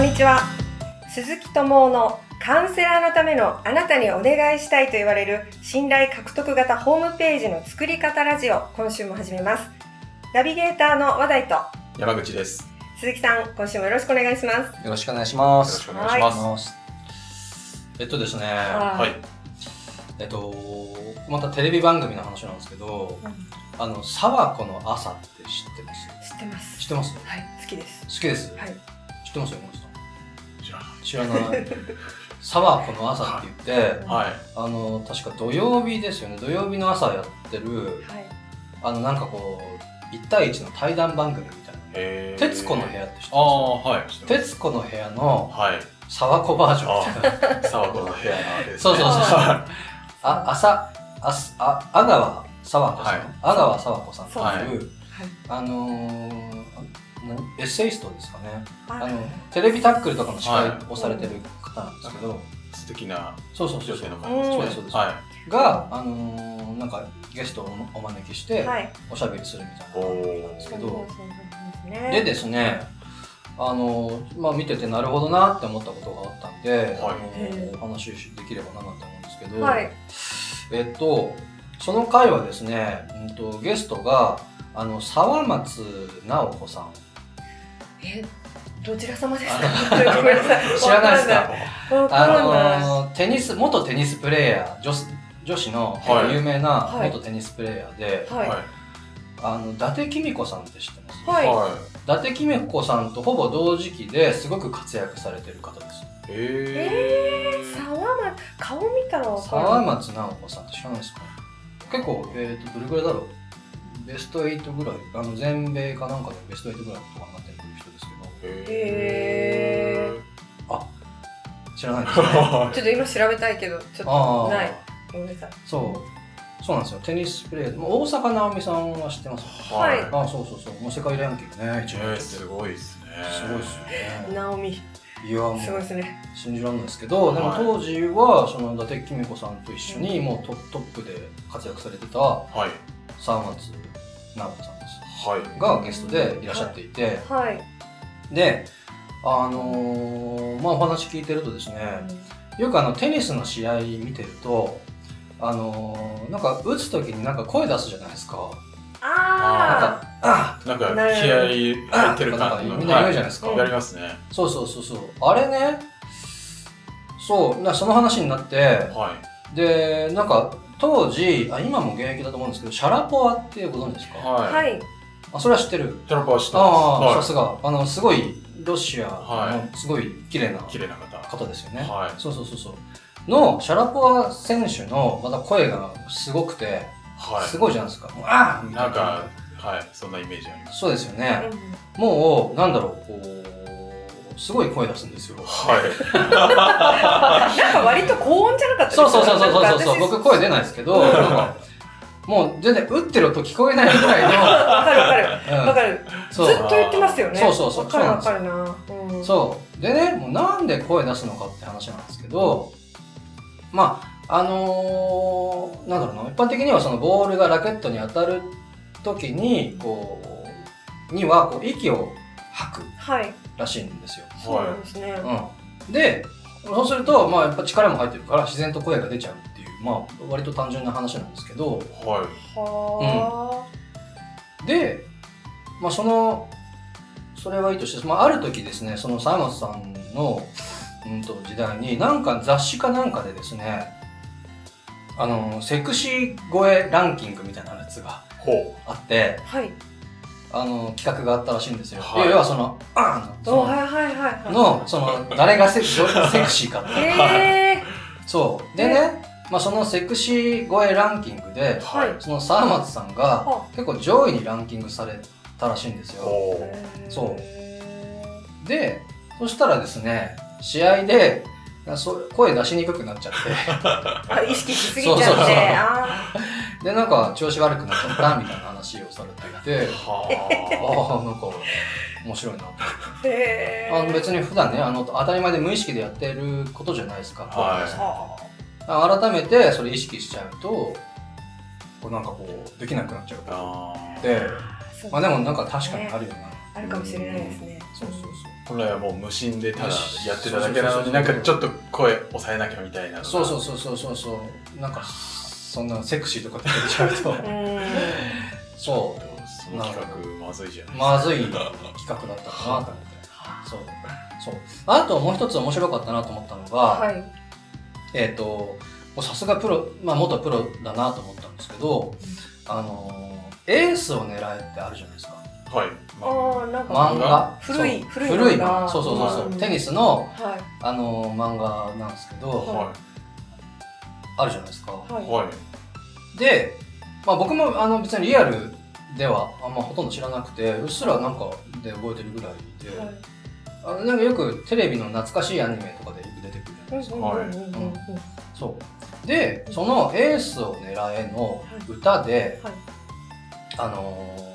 んにちは鈴木智夫のカウンセラーのためのあなたにお願いしたいと言われる信頼獲得型ホームページの作り方ラジオ今週も始めますナビゲーターの話題と山口です。鈴木さん今週もよろしくお願いしますよろしくお願いします。よろしくお願いします。す。えっとですね、ははい。えっと、またテレビ番組の話なんですけど、あの、沢子の朝って知ってます？知ってます知ってます？はい好きです好きです。はい知ってますよ、山口さん。知らない。沢子の朝って言って、あ。はい。あの、確か土曜日ですよね。土曜日の朝やってる、はいあの、なんかこう、1対1の対談番組みたいな。え徹子の部屋って知ってあまあ、はい。す徹子の部屋のはい。沢子バージョンみたいな。沢子の部屋のです、ね。そうそうそうはあ、朝、あす、あ、阿川沢子さん、はい阿川沢子さんっていう、はいあのー、なエッセイストですかね。あ。あの、テレビタックルとかの司会をされてる方なんですけど、い。素敵な。そうそうそうそう。女性の。うん。方そうです、そうです。はが、あのー、なんかゲストをお招きして、はい。おしゃべりするみたいな。番組なんですけど、そうそうそうですねでですね、あのー、まあ見ててなるほどなって思ったことがあったんで、はい。あのーお話しできればなと思うんですけど、はい。えっと、その回はですね、うんと、ゲストが、あの、沢松直子さん。えどちら様ですか？知らないですか？あの、テニス、元テニスプレーヤー、女子女子のはい。有名なはい。元テニスプレーヤーで、い。はい。はい。あの、伊達公子さんって知ってます？はい。は伊達公子さんとほぼ同時期ですごく活躍されてる方です。い。えー。沢松顔見たら沢松直子さんって知らないですか？結構、えっ、と、どれくらいだろう？ベスト8ぐらい、あの、全米かなんかでベスト8ぐらいとかになってる人ですけど、へ知らないですね。ちょっと今調べたいけどちょっとあないあ、ごめんなさいそう。そうなんですよ。テニスプレーヤー。大坂なおみさんは知ってますはいあそうそうそう。もう世界ランキングね、一えー、すごいですね。すごいですよね。ナオミいや、もうすごいですね信じられないですけど、でもはい当時は、その伊達公子さんと一緒にもうトトップで活躍されてたはい。沢松直子さんです。はい。がゲストでいらっしゃっていて、はいで、あのーまあお話聞いてるとですね、よくあのテニスの試合見てると、あのーなんか打つ時になんか声出すじゃないですか。なんあか、あなんか、気合い入ってる感じの。なんかみんな言うじゃないですかはやりますね。そうそうそうそう。あれね、そう、なその話になって、はい。で、なんか当時、あ今も現役だと思うんですけど、シャラポワってご存知ですか、あはい。はいあ、それは知ってる。テロップは知ってああ、ます。さすが。あの、すごい、ロシアはのすごい綺麗な綺麗な方。方ですよね。はい。そうそうそうそう。の、シャラポワ選手の、また声がすごくて、はい。すごいじゃないですか。ああみたいなんか、はい。そんなイメージあります。そうですよね。うんもう、なんだろう、こう、すごい声出すんですよ。はい。なんか割と高音じゃなかったですそうそうそうそうそうそう僕声出ないですけど、なんか、もう全然打ってる音聞こえないぐらい私 わかるわかる。の、わかる。ずっと言ってますよね。そうそうそう。わかるわかるな。うん。そう。でね、もうなんで声出すのかって話なんですけど、まあ、あのーなんだろうな、一般的にはそのボールがラケットに当たる時に、こう、にはこう息を吐くはい。らしいんですよ。そうなんですね。うん。で、そうすると、まあやっぱ力も入ってるから自然と声が出ちゃう、まあ割と単純な話なんですけど、はい。はで、まあその、それはいいとして、まあある時ですね、その沢松さんの、うんと時代に、なんか雑誌かなんかでですね、あの、セクシー声ランキングみたいなやつがほあって、あはい。あの、企画があったらしいんですよ。はい。要はその、あーそのおはいはいはいはい。の、その、誰がセクセクシーかって。いえそう。でね、まあそのセクシー声ランキングでう。、はい。その沢松さんがは結構上位にランキングされたらしいんですよ。ほそうで、そしたらですね、試合で、そ声出しにくくなっちゃっ あ意識しすぎちゃってそうそうそうあて、で、なんか調子悪くなっちゃったみたいな話をされていて、あ はあ、なんか面白いなと。あの別に普段ね、あの当たり前で無意識でやってることじゃないですか。は改めてそれ意識しちゃうと、こうなんかこう、できなくなっちゃうあ。あー。で、そう。まあでもなんか確かにあるよな。あるかもしれないですね。そうそうそう。本来はもう無心でただやってただけなのになんかちょっと声抑えなきゃみたいなそうそうそうそうそうそう。なんかそんなセクシーとかって言っちゃうと。うーん。そその企画まずいじゃなういまずい企画だったかなと思って。そう。そう。あともう一つ面白かったなと思ったのが、はいえっ、ともうさすがプロまあ元プロだなと思ったんですけど、あのーエースを狙えってあるじゃないですか。はい。まあああなんか漫画。古い古い古い漫画。そうそうそうそう、うんテニスのはい。あのー漫画なんですけど、はあるじゃないですか、はいい。はい。で、まあ、僕もあの別にリアルではあんまほとんど知らなくてうっすらなんかで覚えてるぐらいで、はい。あのなんかよくテレビの懐かしいアニメとかでそう。でその「エースを狙え」の歌で、はい。あのー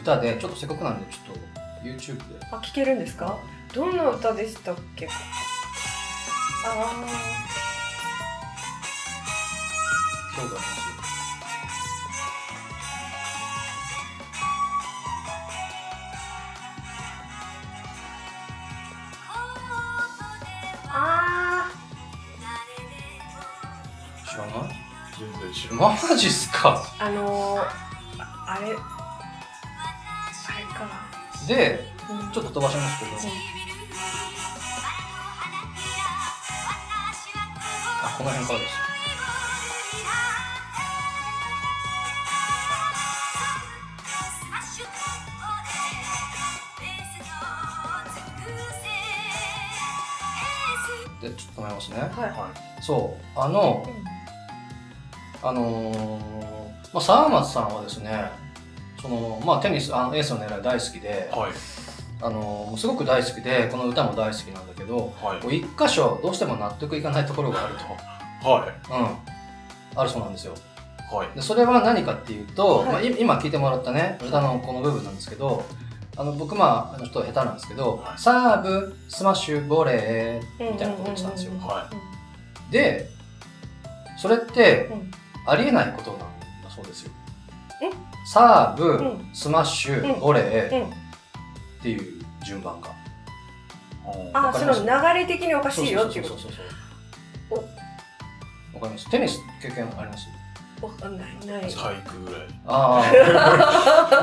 歌でちょっとせっかくなんでちょっと YouTube で。あ聞けるんですか？どんな歌でしたっけ？あ今日がますあ全然知らないマジっすか？ーあのー、ああれあれかでうんちょっと飛ばしますけど、あこの辺からです。でちょっと止めますね。はいはそうあのあのーまあ、沢松さんはですねその、まあ、テニスあのエースの狙い大好きでい、はい。あのーすごく大好きでこの歌も大好きなんだけどはい。一箇所どうしても納得いかないところがあるはい。と、うん、あるそうなんですよ。はい。でそれは何かっていうと、はい。まあ、い今聞いてもらったね歌のこの部分なんですけどあの僕まああの人下手なんですけど、はい。サーブスマッシュボレーみたいなことを言ってたんですよ、はでそれってうんありえないことなんだそうですよ。え？サーブ、うん。スマッシュ、うん。ボレーうん。いっていう順番が、あわかります？その流れ的におかしいよっていうこそうそうそうそうわかります？テニス経験あります？とわかんない。ない。体育ぐらい。あ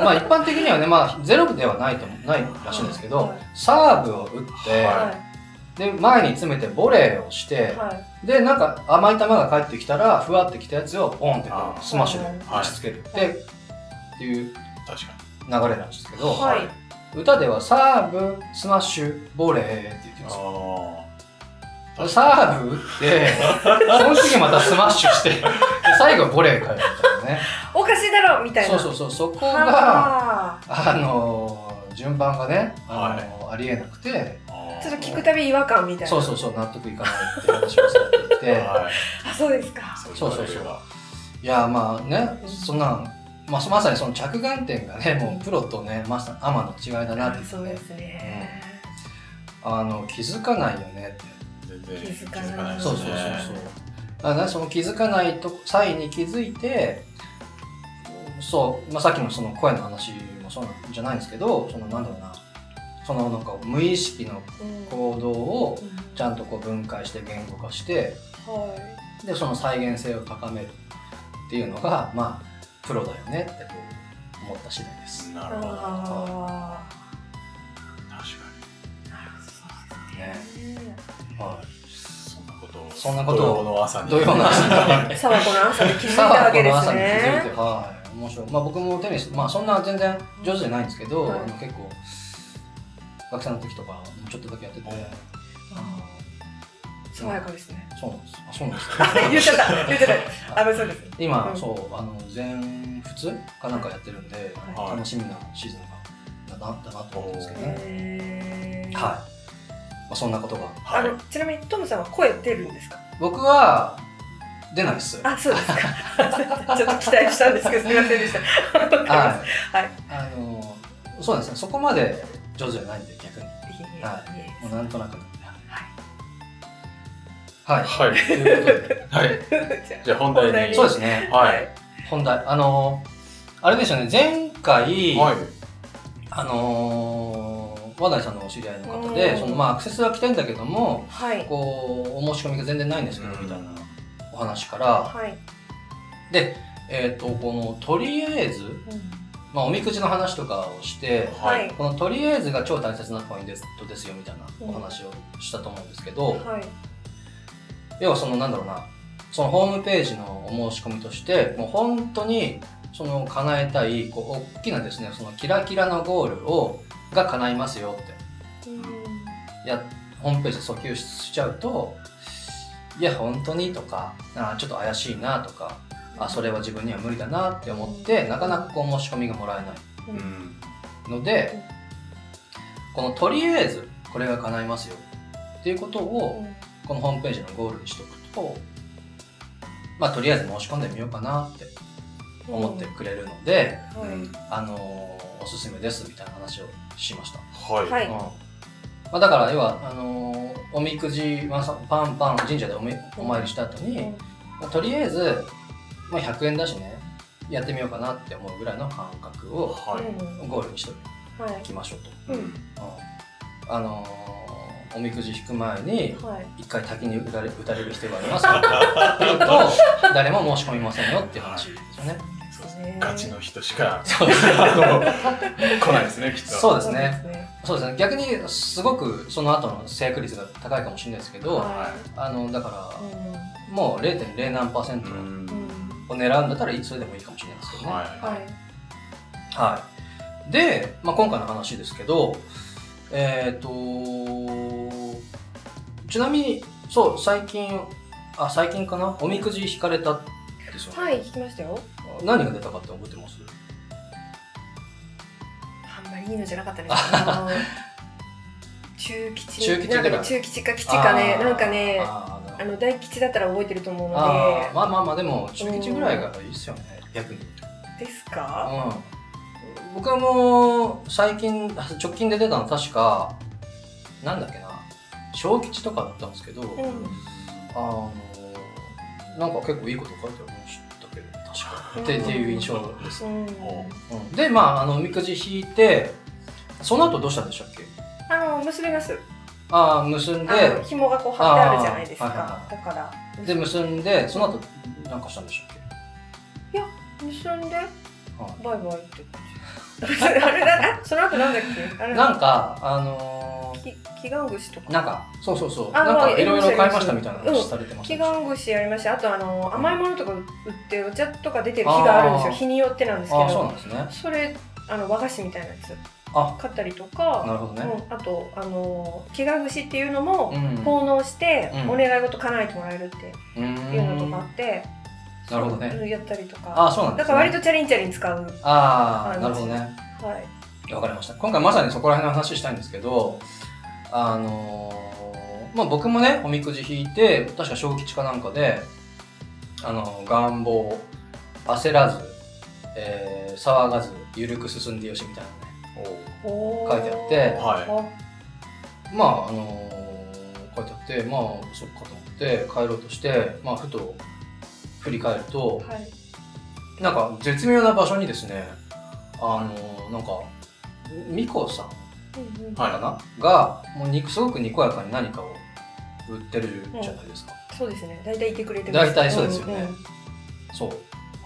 あまあ一般的にはねまあゼロではないとないらしいんですけど、はい。サーブを打って、ははで前に詰めてボレーをして、いはい。でなんか甘い球が返ってきたらふわってきたやつをポンってスマッシュで打ちつける、はい。でっていう確か流れなんですけど、はい。歌ではサーブスマッシュボレーって言ってにます。サーブ打ってその次またスマッシュしてで最後ボレー返るみたいなね。おかしいだろみたいな。そうそうそうそこがはあ。のー順番がね、あのーありえなくてあちょっと聞くたび違和感みたいな。そうそうそう納得いかないって話をされていて。はい。あそうですか。そうそうそういやまあねそんなん、まあ、まさにその着眼点がねもうプロとねまさにアマの違いだなってそうですね。あの気づかないよねって。全然気づかない。そうそうそうそう。だからねその気づかないと際に気づいてそう、まあ、さっきのその声の話もそうなんじゃないんですけどそのなんだろうなそのなんか無意識のうん行動をうん。ちゃんとこう分解して言語化してはでその再現性を高めるっていうのがまあプロだよねってこう思った次第です。いなるほど。確かあに。あなるほどねそうですねはいそんなことをそんなことを。土曜の朝に土曜の朝に沢子の朝で気づいさあたわけですこの朝に気づいねてはい。面白い。まあ僕もテニスまあそんな全然上手じゃないんですけど、はい。あの結構学生の時とかちょっとだけやってて、爽やかですね。そうなんです。あそうなんです。言っちゃった。言っちゃった。あそうです今、うん。そうあの全仏かなんかやってるんで、はい。楽しみなシーズンがだなだなと思ってるんですけどね。はい、まあ、そんなことが。あはい。のちなみにトムさんは声出るんですか？僕は出ないっす。あそうですか。ちょっと期待したんですけどすみませんでした。はい。はい。あのそうですね。そこまで上手じゃないんで逆に。はい。えもうなんとなくなんで。はい。はい、はい。ということではい。じゃあ本題に。本題に。そうですね。はい。本題。あのあれですよね。前回、はい。あの和田井さんのお知り合いの方で、うん。そのまあアクセスは来てんだけどもはい。こうお申し込みが全然ないんですけど、うん。みたいなお話から。はい。でえっ、とこのとりあえず、まあ、おみくじの話とかをしてはい。このとりあえずが超大切なポイントですよみたいなお話をしたと思うんですけど、はい。要はそのなんだろうなそのホームページのお申し込みとしてもう本当にその叶えたいこう大きなですねそのキラキラのゴールをが叶いますよって。うん。やホームページで訴求しちゃうといや本当にとかあちょっと怪しいなとかあそれは自分には無理だなって思ってなかなかこう申し込みがもらえない。うん。のでこのとりあえずこれが叶いますよ。っていうことをこのホームページのゴールにしておくとまあとりあえず申し込んでみようかなって思ってくれるので、はい。あのーおすすめですみたいな話をしました。はい。はい。うん。まあ、だから要はあのーおみくじ、まあ、さパンパン神社でおみお参りした後に、まあとりあえず、まあ、100円だしねやってみようかなって思うぐらいの感覚をはい。ゴールにしてはいおきましょうと。うんうん。うんあのーおみくじ引く前にはい一回滝に打たれ打たれる必要がありますか って言うと誰も申し込みませんよっていう話ですよね。ガチの人しかそうですね来ないですね、きっと。そうですね。ねそうですね逆にすごくその後の成約率が高いかもしれないですけど、はあのだからいもう0.0何パーセントうん。うんうんを狙うんだったらそれでもいいかもしれないですけどね。ははい。はい。で、まあ、今回の話ですけど、えっ、と、ちなみに、そう、最近、あ、最近かな？おみくじ引かれたんですよね。はい聞きましたよ。何が出たかって覚えてます？あんまりいいのじゃなかったです 中吉中吉なんか中吉か吉かねなんかねあの大吉だったら覚えてると思うのあでーまあまあまあ、でも、中吉ぐらいがいいですよね、逆に。ですか？うん。僕はもう、最近、直近で出たの確か、なんだっけな、小吉とかだったんですけど、うん。あのなんか結構いいこと書いてありましたけど確かうんってっていう印象です、うん。うん。でまああのおみくじ引いてその後どうしたんでしたっけ？あの結びますああ結んあので紐がこう貼ってあるじゃないですあーはいはいだから。で結んでその後なんかしたんでしたっ結んでけ、はバイバイって感じ。あれだあその後なんだっけ？あれい、なんかあのき祈願串とか？ー、なんかそうそうそう。あなんかまあいろいろ買いましたみたいな話されてました祈願串やりました。あとあの甘いものとか売ってお茶とか出てる日があるんですよ。日によってなんですけああそうなどんですね。それあの和菓子みたいなやつ。あ買ったりとかなるほどね、うん、あとあの祈願串っていうのもうん。奉納してうん。お願い事叶えてもらえるっていうのとかあって、なるほどね。やったりとか。ああそうなんですね。だから割とチャリンチャリン使う。ああなるほどね。はい。わかりました。今回まさにそこら辺の話したいんですけど、あのーまあ僕もね、おみくじ引いて、確か小吉かなんかで、あの願望、焦らず、えー騒がず、ゆるく進んでよしみたいな書いてあってはまあ、あのー書いてあって、まあ、そっかと思って帰ろうとして、まあ、ふと振り返ると、はい。なんか絶妙な場所にですね、あのーなんか、みこさんうんうん。はい。かな、がもうにすごくにこやかに何かを売ってるじゃないですか、そうですね。大体いてくれてます。大体そうですよね。んん。そう。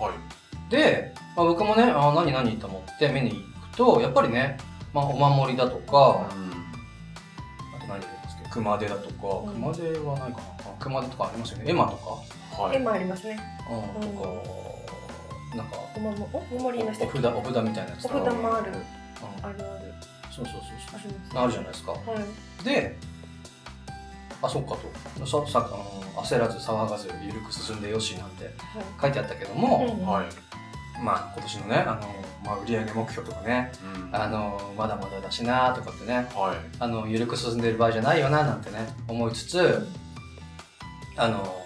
はい。で、まあ、僕もねあ何何と思って見にとやっぱりね、まあ、お守りだとかあと何でですけど。熊手だとか。うん。熊手はないかな。あ熊手とかありますよね。絵馬とか、はい。ありますね。うん、うん。とかなんかおもおお守りの下お札お札みたいなやつお札もある。うん。あるある。そうそうそうありますそうあるじゃないですか。はいであそっかと。ささあの焦らず騒がず緩く進んでよしなんてはい。書いてあったけども、うん。はい。まあ今年のねあの、まあ、売上目標とかねうんあのまだまだだしなとかってねはい。あの緩く進んでる場合じゃないよななんてね思いつつあの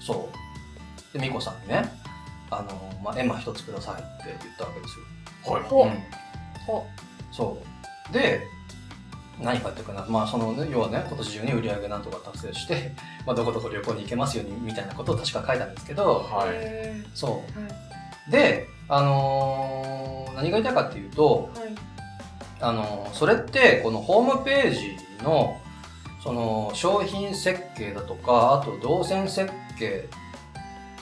そうで美子さんにねあの、まあ、絵馬一つくださいって言ったわけですよ。はい。ほうんほそうで何かっていうかなまあその、ね、要はね今年中に売り上げなんとか達成して、まあ、どこどこ旅行に行けますようにみたいなことを確か書いたんですけどはい。へそうであのー何が言いたいかっていうといはいあのそれってこのホームページのその商品設計だとかあと動線設計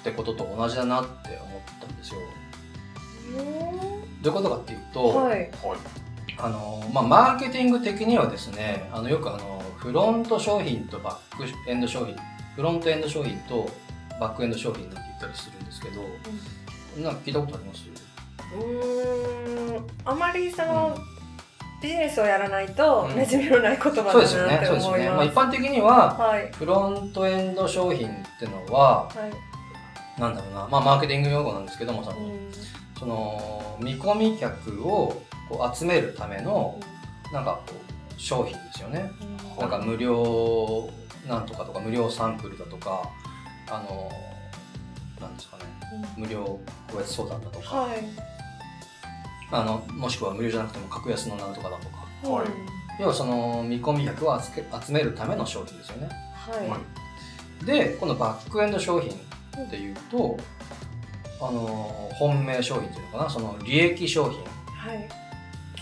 ってことと同じだなって思ったんですよ。どういうことかっていうと、はい。はい。あのまあ、マーケティング的にはですねあのよくあのフロント商品とバックエンド商品フロントエンド商品とバックエンド商品なんて言ったりするんですけど、なんか聞いたことあります？うーん。あまりその、ビジネスをやらないとうん馴染みのない言葉だなそうですよねってそうですよね、まあ、思います。一般的にははい。フロントエンド商品ってのははい。なんだろうな、まあ、マーケティング用語なんですけどもさ、うんその見込み客をこう集めるためのなんかこう商品ですよね。うん。なんか無料なんとかとか無料サンプルだとかあのなんですかね。無料個別相談だとか、はい。あのもしくは無料じゃなくても格安のなんとかだとか。はい。要はその見込み客を集めるための商品ですよね。はい。はでこのバックエンド商品っていうとあの本命商品っていうのかな？その利益商品はい。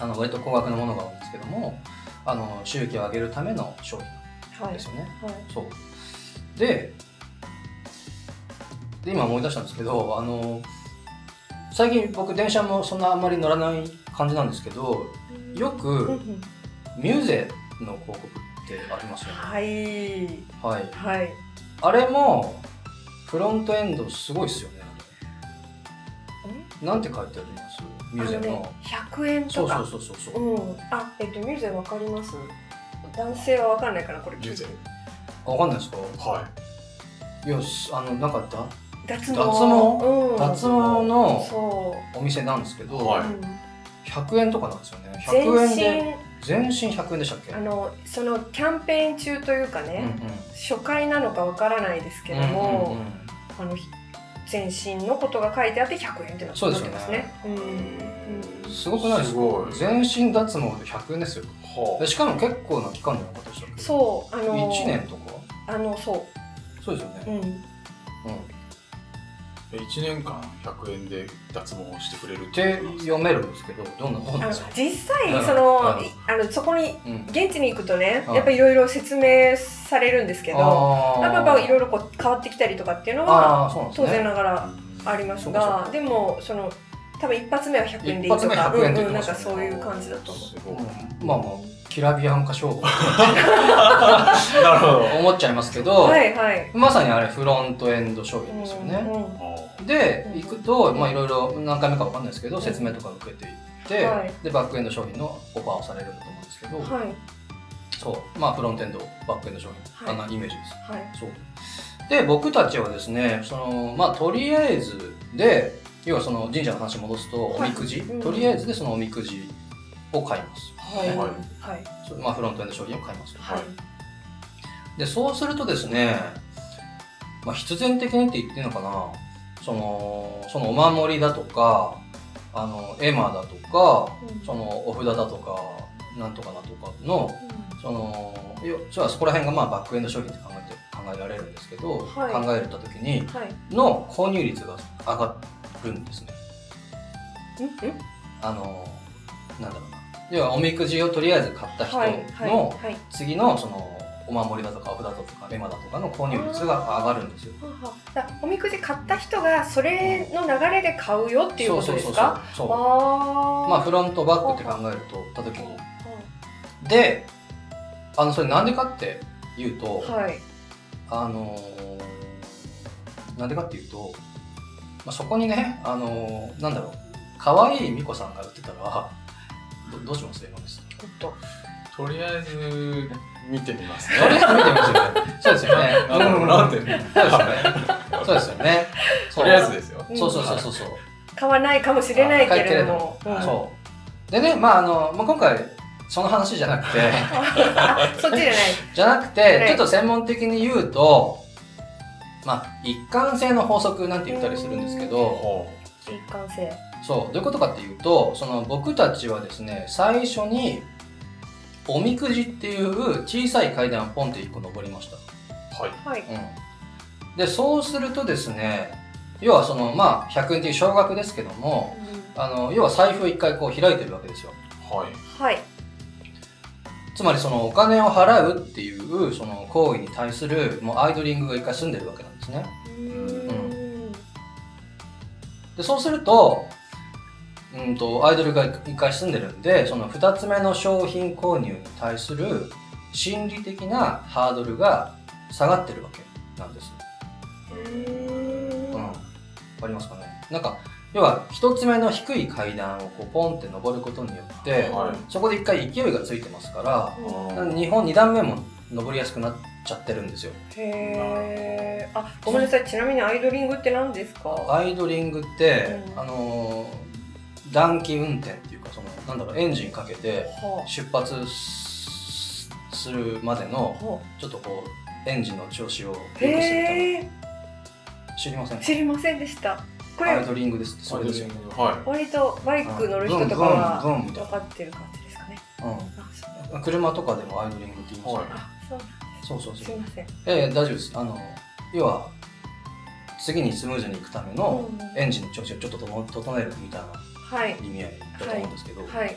あの割と高額なものが多いんですけどもあの収益を上げるための商品はいです。よね、はい。そうでで今思い出したんですけどあの最近僕電車もそんなあんまり乗らない感じなんですけどようんくうんミューゼの広告ってありますよねはい。はいはい。あれもフロントエンドすごいっすよねなんて書いてあります？ミューゼの、あのね、100円とか。そうそうそうそうそう。うん。あ、えっと、ミューゼわかります？男性はわかんないかな、これ。ミューゼ。わかんないですか？はい。やすあのなんかだ脱毛。脱毛？うん。脱毛のそお店なんですけど、う。はい。うん100円とかなんですよね。全100円で身、全身100円でしたっけ？あの、そのキャンペーン中というかね、初回なのかわからないですけども、あの、全身のことが書いてあって100円ってなってそうですよね。ますね。すごくないですすごい。か全身脱毛で100円ですよ。はでしかも結構な期間じゃなかったでしたそう、あの、1年とか？あの、そそうですよう。ね。うん。うん。あ1年間100円で脱毛をしてくれるっって読めるんですけどどんなどんあのなですか？実際、うん。その、あの、そこに、うん。現地に行くとね、うん。やっぱりいろいろ説明されるんですけど、あー。やっぱいろいろこう変わってきたりとかっていうのあは当然ながらありますが、でもその多分一発目は100円でいいとか、100円ってうんうん、なんかそういう感じだと思う。まあまあきらびやんか勝負。なるほど。思っちゃいますけど、はいはい。まさにあれフロントエンド商品ですよね、うんうんで行くとまあいろいろ何回目かわかんないですけど説明とか受けていって、はい。でバックエンド商品のオファーをされるんだと思うんですけど、はい。そう。まあフロントエンドバックエンド商品、はい。あんなイメージです。はい。そう。で僕たちはですねそのまあとりあえずで要はその神社の話に戻すとおはい。みくじ、うん。とりあえずでそのおみくじを買います。はい。はい。まあフロントエンド商品を買います。はい。でそうするとですね、まあ、必然的にって言っていいのかなそのそのお守りだとかあの絵馬だとかうん。そのお札だとかなんとかだとかのそのよそそこら辺がまあバックエンド商品って考えて考えられるんですけど、はい。考えた時にはい。の購入率が上がるんですね。うんうんあのなんだろうな。要はおみくじをとりあえず買った人はい。はい。のはい。次のそのお守りだとかお札だとか絵馬だとかの購入率が上がるんですよ。ははだおみくじ買った人がそれの流れで買うよっていうことですか？そうそうそうそう。あー。まあフロントバックって考えるとた時に。であのそれなんでかっていうと、はい。あのーなんでかっていうと、まあ、そこにね、あのーなんだろう。可愛い美子さんが売ってたらどどうします？今ですおっと。とりあえず見てみますね。そうですよね。あのなんで？そうですよね。そうですよね。そう。とりあえずですよ。うん。そうそうそうそうそう。買わないかもしれないけれども。そう。でねまああの、まあ、今回その話じゃなくて。あ そっちじゃない。じゃなくて、はい。ちょっと専門的に言うとまあ一貫性の法則なんて言ったりするんですけど。ほ一貫性。そう。どういうことかっていうとその僕たちはですね最初におみくじっていう小さい階段をポンって1個登りました、うはいはいうん、でそうするとですね要はそのまあ100円っていう少額ですけどもあの要は財布を1回こう開いてるわけですよはい。はい。つまりそのお金を払うっていうその行為に対するもうアイドリングが一回済んでるわけなんですね。うーん。でそうするとうんとアイドルが一回済んでるんでその2つ目の商品購入に対する心理的なハードルが下がってるわけなんです。うー。んうん、わかりますかね。なんか要は1つ目の低い階段をこうポンって登ることによって、はい。そこで一回勢いがついてますからうん日本2段目も登りやすくなっちゃってるんですよ。へー。あ、ごめんなさい。ちなみにアイドリングって何ですか？アイドリングって、うん。あのー暖気運転っていうかそのなんだろうエンジンかけては出発すするまでのちょっとこうエンジンの調子を良くあするため知りませんか？知りませんでした。これ、アイドリングです。ってそれですよ、は割とバイク乗る人とかは分かってる感じですかね。ううん、車とかでもアイドリングって言いますよ、はい。あ、そうそうそうそう。すいません。ええ大丈夫です。あの要は次にスムーズに行くためのうん。エンジンの調子をちょっと整えるみたいな。はい。意味合いだと思うんですけど、はい。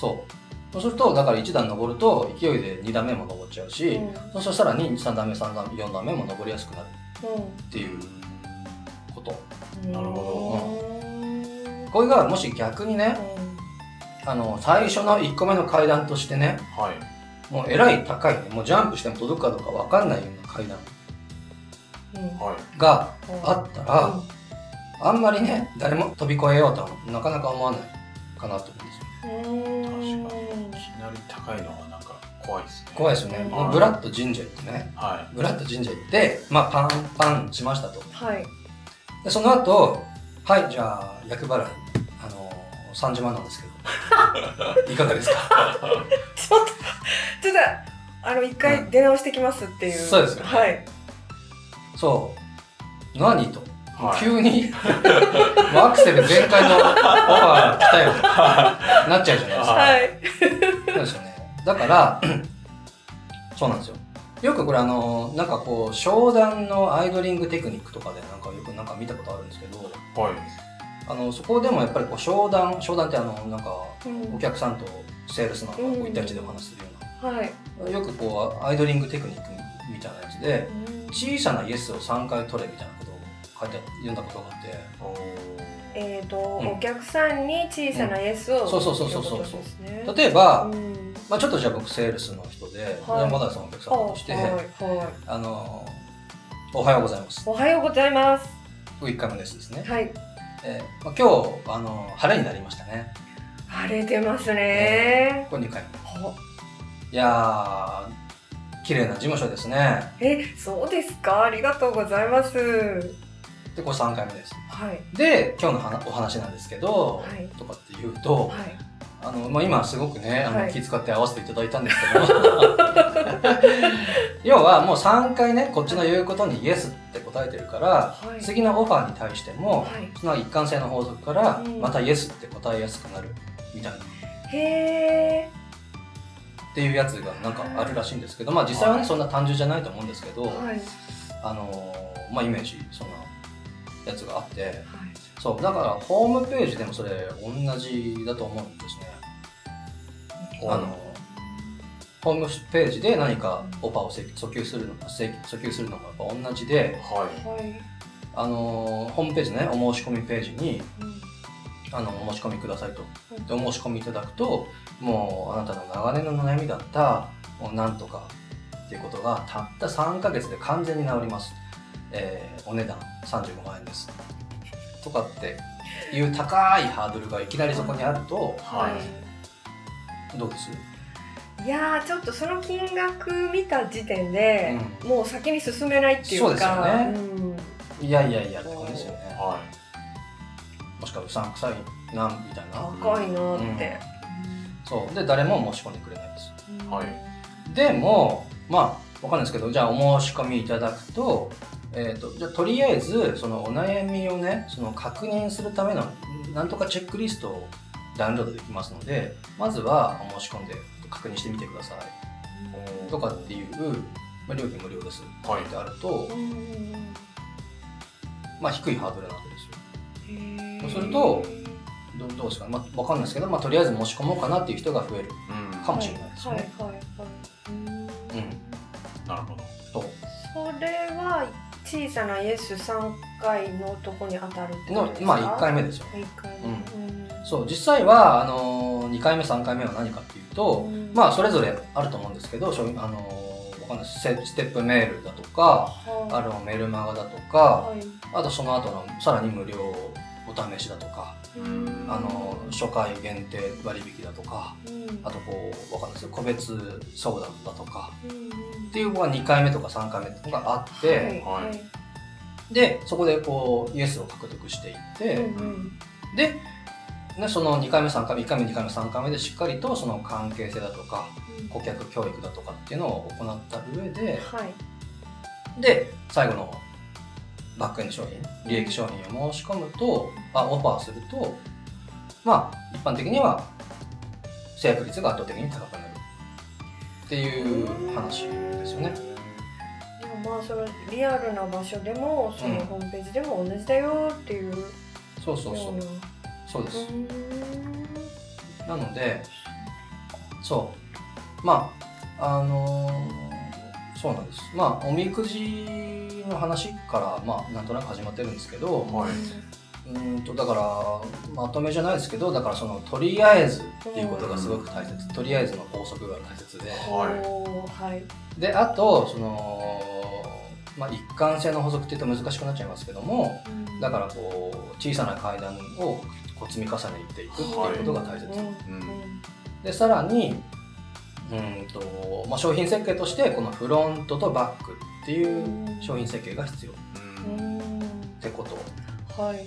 そうそうするとだから1段登ると勢いで2段目も登っちゃうし、うんそしたら2、3段目、3段目、4段目も登りやすくなるうっていうこと。ん。なるほどこれがもし逆にね、あの、最初の1個目の階段としてね、い。はい。もうえらい高いね、もうジャンプしても届くかどうかわかんないような階段うん。うんはい。があったら、あんまりね、誰も飛び越えようとはなかなか思わないかなと思うんですよ。うん。いきなり高いのはなんか怖いですね。怖いですよね。うんもうブラッド神社行ってね、はブラッド神社行って、まあパンパンしましたと。はい。で、その後、はい、じゃあ、厄払い、あのー、30万なんですけど、いかがですか？ちょっと、ちょっと、あの、一回出直してきますっていう。そうですよねはい。そう。何と？い。はい。急に、もうアクセル全開のオファー来たよ。なっちゃうじゃないですか。はい。そうですよね。だから、そうなんですよ。よくこれあの、なんかこう、商談のアイドリングテクニックとかでなんかよくなんか見たことあるんですけど、はい。あの、そこでもやっぱりこう、商談、商談ってあの、なんか、うんお客さんとセールスマンがこううん1対1でお話しするようはい。な、よくこう、アイドリングテクニックみたいなやつで、小さなイエスを3回取れみたいな書いて読んだことがあって、おえっと、うんお客さんに小さなイエスを、そうそうそうそうそうってことですね例えば、うんまあちょっとじゃあ僕セールスの人で、はい山田さんお客さんとして、はいはい。あの、おはようございます。おはようございます。1回目ですですね。はい。えーまあ、今日、あの、晴れになりましたね。晴れてますね。これ2回目。ほいやー、綺麗な事務所ですね。え、そうですか？ありがとうございます。で、これ3回目です。はい。で、今日のお話なんですけど、はいとかっていうと、はい。あの、まあ、今すごくね、あの、はい気遣って合わせていただいたんですけど、要はもう3回ね、こっちの言うことにイエスって答えてるから、はい。次のオファーに対しても、はい。その一貫性の法則からうんまたイエスって答えやすくなるみたいなっへていうやつがなんかあるらしいんですけどまあ実際はねそんな単純じゃないと思うんですけど。あのーまあイメージそんなやつがあってはい。そうだからホームページでもそれ同じだと思うんですね。あのホームページで何かオファーを訴求するの訴求するのもやっぱ同じで、はい。はい。あのーホームページねお申し込みページにうんあのお申し込みくださいと。うんでお申し込みいただくともうあなたの長年の悩みだったもうなんとかっていうことがたった3ヶ月で完全に治ります、えーお値段35万円です。とかっていう高いハードルがいきなりそこにあるとはい。どうです、いやーちょっとその金額見た時点で、うもう先に進めないっていうか。そうですよね。うん。いやいやいやってことですよね。はもしくはうさんくさいなみたいな。高いなーって、そう。で誰も申し込んでくれないです。うん。はい。でもまあわかんないですけどじゃあお申し込みいただくと,、えー、とじゃあとりあえずそのお悩みをねその確認するためのなんとかチェックリストをダウンロードできますのでまずはお申し込んで確認してみてください。い。とかっていう、まあ、料金無料です。はい。ってあると、まあ、低いハードルなわけですよ。そうするとどどうですか？ね、まあ、わかんないですけど、まあ、とりあえず申し込もうかなっていう人が増える。うん。かもしれないですよね。はいはいはい小さなイエス3回のとこに当たるってことですか？のまあ1回目ですよ。一回目。うん。そう実際はあの2回目3回目は何かっていうと、うん。まあそれぞれあると思うんですけどあのわかんないステップメールだとかあはのメルマガだとかはい。あとその後のさらに無料お試しだとかうん。あの初回限定割引だとかうん。あとこうわかんないですけど個別相談だとかうんっていうのが2回目とか3回目とかがあって、はいはい。でそこでこうイエスを獲得していって、うんうん。でね、その2回目3回目1回目2回目3回目でしっかりとその関係性だとか顧客教育だとかっていうのを行った上ではい。で最後のバックエンド商品利益商品を申し込むとあオファーするとまあ一般的には制約率が圧倒的に高くなる。っていう話ですよね。でもまあそのリアルな場所でもそのうん。ホームページでも同じだよっていうよそうそうそう。そうです。うん。なのでそう。まああのーそうなんです。まあおみくじの話からまあなんとなく始まってるんですけどはい。うーんとだからまとめじゃないですけどだからそのとりあえずっていうことがすごく大切。とりあえずの法則が大切で。はい。であとそのまあ一貫性の法則って言うと難しくなっちゃいますけどもだからこう小さな階段をこう積み重ねていくっていうことが大切、うん。うん。でさらにうんと、まあ、商品設計としてこのフロントとバックっていう商品設計が必要。っうん。うんてこと。はい。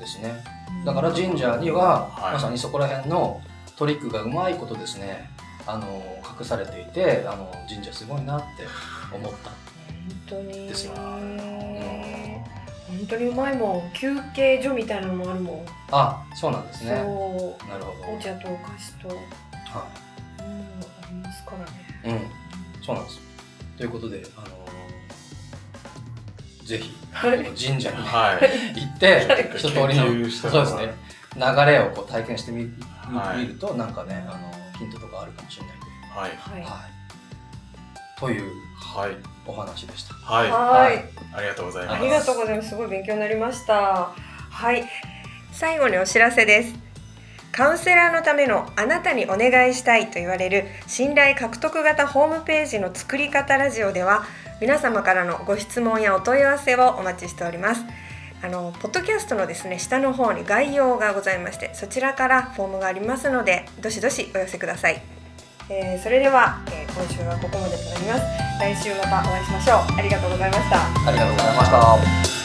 ですね。だから神社にははい。まさにそこら辺のトリックがうまいことですねあの隠されていてあの神社すごいなって思った。本当に。ですよ。本当にうまいもん。休憩所みたいなのもあるもん、あそうなんですね。なるほど。お茶とお菓子と、うん、はありますからね。い、うん。そうなんですということであのぜひはい。神社にねはい。行って一通りのそうですね。流れをこう体験してみ,み、はい。見るとなんかねあのヒントとかあるかもしれない。んで、はい。はい。はい、というはい。お話でした。はい。はい。ありがとうございます。ありがとうございます。すごい勉強になりました。はい。最後にお知らせです。カウンセラーのためのあなたにお願いしたいと言われる信頼獲得型ホームページの作り方ラジオでは皆様からのご質問やお問い合わせをお待ちしております。あのポッドキャストのですね下の方に概要がございましてそちらからフォームがありますのでどしどしお寄せください。えーそれでは、えー今週はここまでとなります。来週またお会いしましょう。ありがとうございました。ありがとうございました。